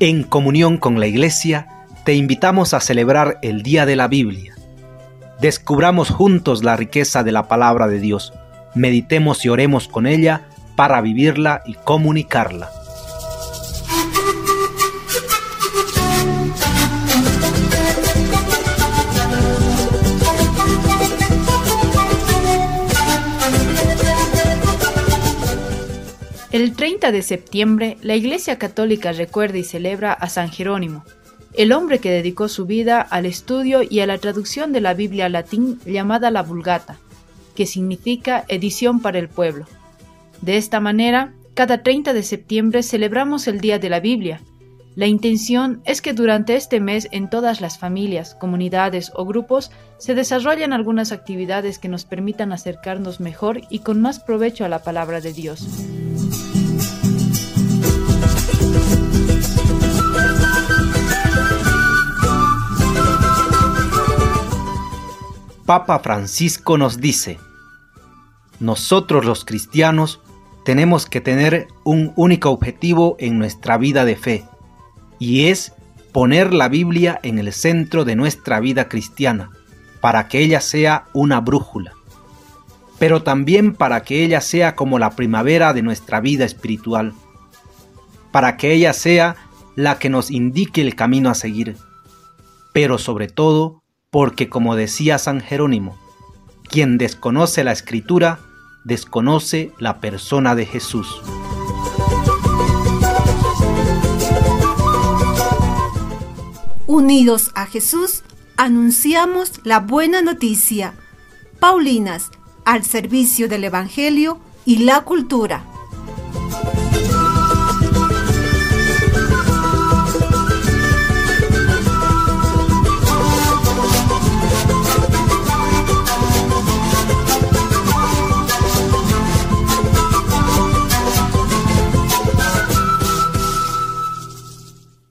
En comunión con la Iglesia, te invitamos a celebrar el Día de la Biblia. Descubramos juntos la riqueza de la palabra de Dios, meditemos y oremos con ella para vivirla y comunicarla. El 30 de septiembre, la Iglesia Católica recuerda y celebra a San Jerónimo, el hombre que dedicó su vida al estudio y a la traducción de la Biblia latín llamada la Vulgata, que significa edición para el pueblo. De esta manera, cada 30 de septiembre celebramos el Día de la Biblia. La intención es que durante este mes en todas las familias, comunidades o grupos se desarrollen algunas actividades que nos permitan acercarnos mejor y con más provecho a la palabra de Dios. Papa Francisco nos dice, nosotros los cristianos tenemos que tener un único objetivo en nuestra vida de fe, y es poner la Biblia en el centro de nuestra vida cristiana, para que ella sea una brújula, pero también para que ella sea como la primavera de nuestra vida espiritual, para que ella sea la que nos indique el camino a seguir, pero sobre todo porque como decía San Jerónimo, quien desconoce la escritura, desconoce la persona de Jesús. Unidos a Jesús, anunciamos la buena noticia. Paulinas, al servicio del Evangelio y la cultura.